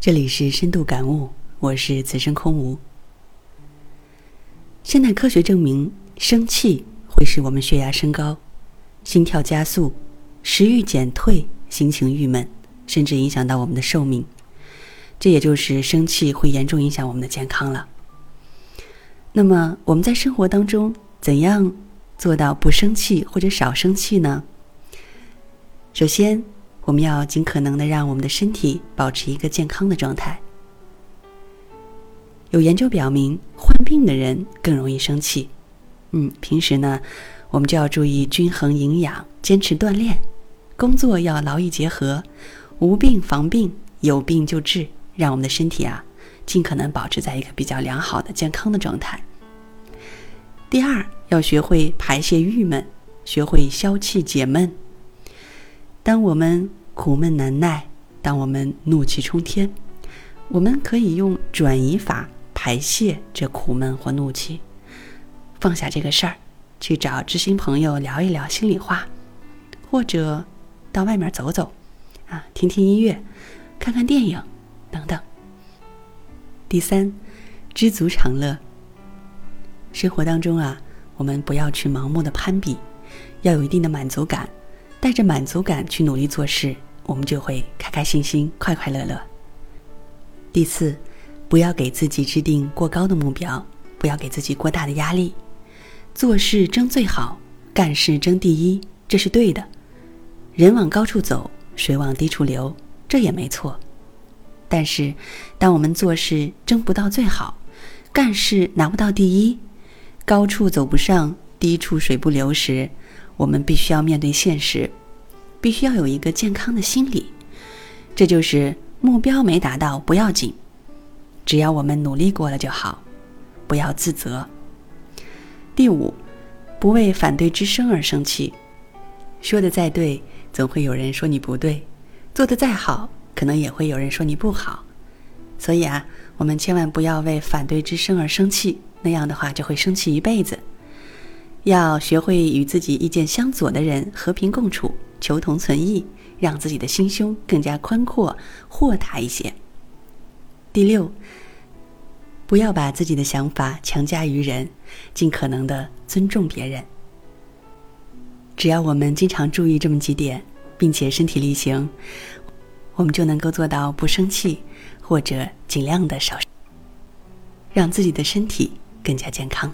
这里是深度感悟，我是此生空无。现代科学证明，生气会使我们血压升高、心跳加速、食欲减退、心情郁闷，甚至影响到我们的寿命。这也就是生气会严重影响我们的健康了。那么我们在生活当中怎样做到不生气或者少生气呢？首先。我们要尽可能的让我们的身体保持一个健康的状态。有研究表明，患病的人更容易生气。嗯，平时呢，我们就要注意均衡营养，坚持锻炼，工作要劳逸结合，无病防病，有病就治，让我们的身体啊，尽可能保持在一个比较良好的健康的状态。第二，要学会排泄郁闷，学会消气解闷。当我们苦闷难耐，当我们怒气冲天，我们可以用转移法排泄这苦闷或怒气，放下这个事儿，去找知心朋友聊一聊心里话，或者到外面走走，啊，听听音乐，看看电影，等等。第三，知足常乐。生活当中啊，我们不要去盲目的攀比，要有一定的满足感。带着满足感去努力做事，我们就会开开心心、快快乐乐。第四，不要给自己制定过高的目标，不要给自己过大的压力。做事争最好，干事争第一，这是对的。人往高处走，水往低处流，这也没错。但是，当我们做事争不到最好，干事拿不到第一，高处走不上，低处水不流时，我们必须要面对现实，必须要有一个健康的心理。这就是目标没达到不要紧，只要我们努力过了就好，不要自责。第五，不为反对之声而生气。说的再对，总会有人说你不对；做的再好，可能也会有人说你不好。所以啊，我们千万不要为反对之声而生气，那样的话就会生气一辈子。要学会与自己意见相左的人和平共处，求同存异，让自己的心胸更加宽阔、豁达一些。第六，不要把自己的想法强加于人，尽可能的尊重别人。只要我们经常注意这么几点，并且身体力行，我们就能够做到不生气，或者尽量的少，让自己的身体更加健康。